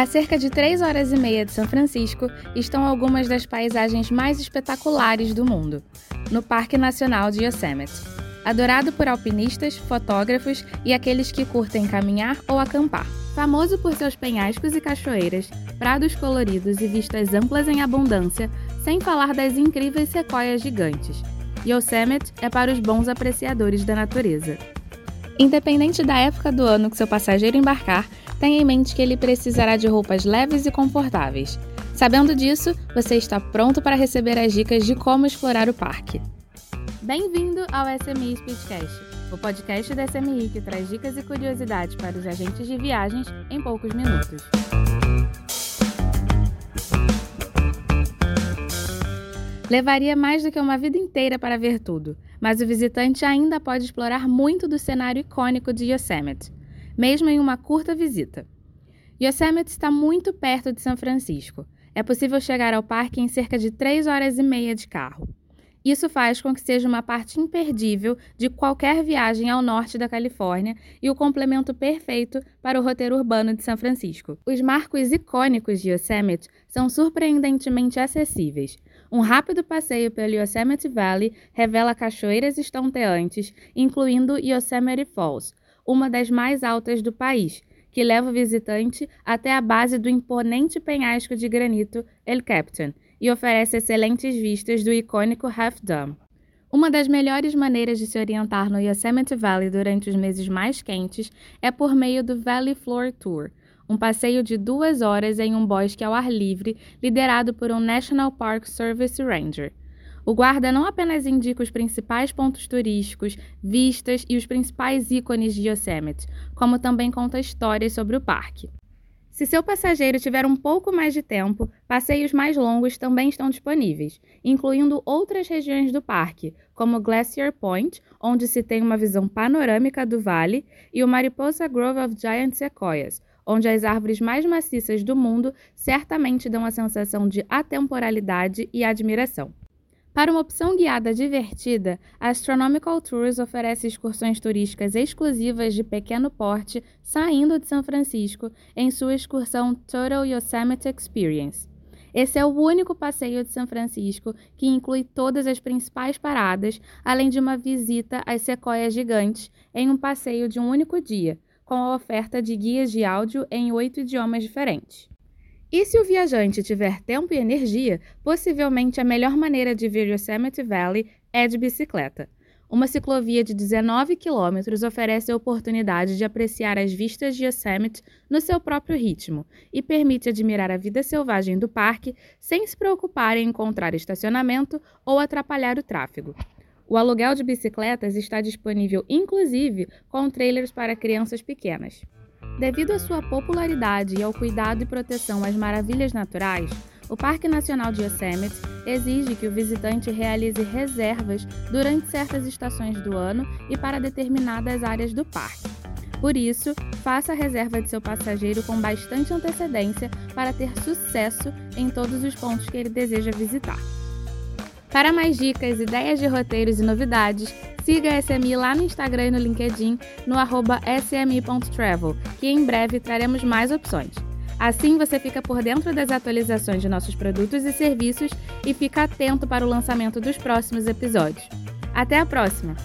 A cerca de 3 horas e meia de São Francisco estão algumas das paisagens mais espetaculares do mundo, no Parque Nacional de Yosemite. Adorado por alpinistas, fotógrafos e aqueles que curtem caminhar ou acampar. Famoso por seus penhascos e cachoeiras, prados coloridos e vistas amplas em abundância, sem falar das incríveis sequoias gigantes. Yosemite é para os bons apreciadores da natureza. Independente da época do ano que seu passageiro embarcar, tenha em mente que ele precisará de roupas leves e confortáveis. Sabendo disso, você está pronto para receber as dicas de como explorar o parque. Bem-vindo ao SMI Speedcast, o podcast da SMI que traz dicas e curiosidades para os agentes de viagens em poucos minutos. Levaria mais do que uma vida inteira para ver tudo, mas o visitante ainda pode explorar muito do cenário icônico de Yosemite, mesmo em uma curta visita. Yosemite está muito perto de São Francisco. É possível chegar ao parque em cerca de 3 horas e meia de carro. Isso faz com que seja uma parte imperdível de qualquer viagem ao norte da Califórnia e o complemento perfeito para o roteiro urbano de São Francisco. Os marcos icônicos de Yosemite são surpreendentemente acessíveis. Um rápido passeio pelo Yosemite Valley revela cachoeiras estonteantes, incluindo Yosemite Falls, uma das mais altas do país, que leva o visitante até a base do imponente penhasco de granito El Capitan e oferece excelentes vistas do icônico Half Dome. Uma das melhores maneiras de se orientar no Yosemite Valley durante os meses mais quentes é por meio do Valley Floor Tour, um passeio de duas horas em um bosque ao ar livre, liderado por um National Park Service Ranger. O guarda não apenas indica os principais pontos turísticos, vistas e os principais ícones de Yosemite, como também conta histórias sobre o parque. Se seu passageiro tiver um pouco mais de tempo, passeios mais longos também estão disponíveis, incluindo outras regiões do parque, como Glacier Point, onde se tem uma visão panorâmica do vale, e o Mariposa Grove of Giant Sequoias, onde as árvores mais maciças do mundo certamente dão a sensação de atemporalidade e admiração. Para uma opção guiada divertida, a Astronomical Tours oferece excursões turísticas exclusivas de pequeno porte saindo de São Francisco em sua excursão Total Yosemite Experience. Esse é o único passeio de São Francisco que inclui todas as principais paradas, além de uma visita às sequoias gigantes em um passeio de um único dia, com a oferta de guias de áudio em oito idiomas diferentes. E se o viajante tiver tempo e energia, possivelmente a melhor maneira de ver Yosemite Valley é de bicicleta. Uma ciclovia de 19 quilômetros oferece a oportunidade de apreciar as vistas de Yosemite no seu próprio ritmo e permite admirar a vida selvagem do parque sem se preocupar em encontrar estacionamento ou atrapalhar o tráfego. O aluguel de bicicletas está disponível inclusive com trailers para crianças pequenas. Devido à sua popularidade e ao cuidado e proteção às maravilhas naturais, o Parque Nacional de Yosemite exige que o visitante realize reservas durante certas estações do ano e para determinadas áreas do parque. Por isso, faça a reserva de seu passageiro com bastante antecedência para ter sucesso em todos os pontos que ele deseja visitar. Para mais dicas, ideias de roteiros e novidades, siga a SMI lá no Instagram e no LinkedIn, no smi.travel, que em breve traremos mais opções. Assim você fica por dentro das atualizações de nossos produtos e serviços e fica atento para o lançamento dos próximos episódios. Até a próxima!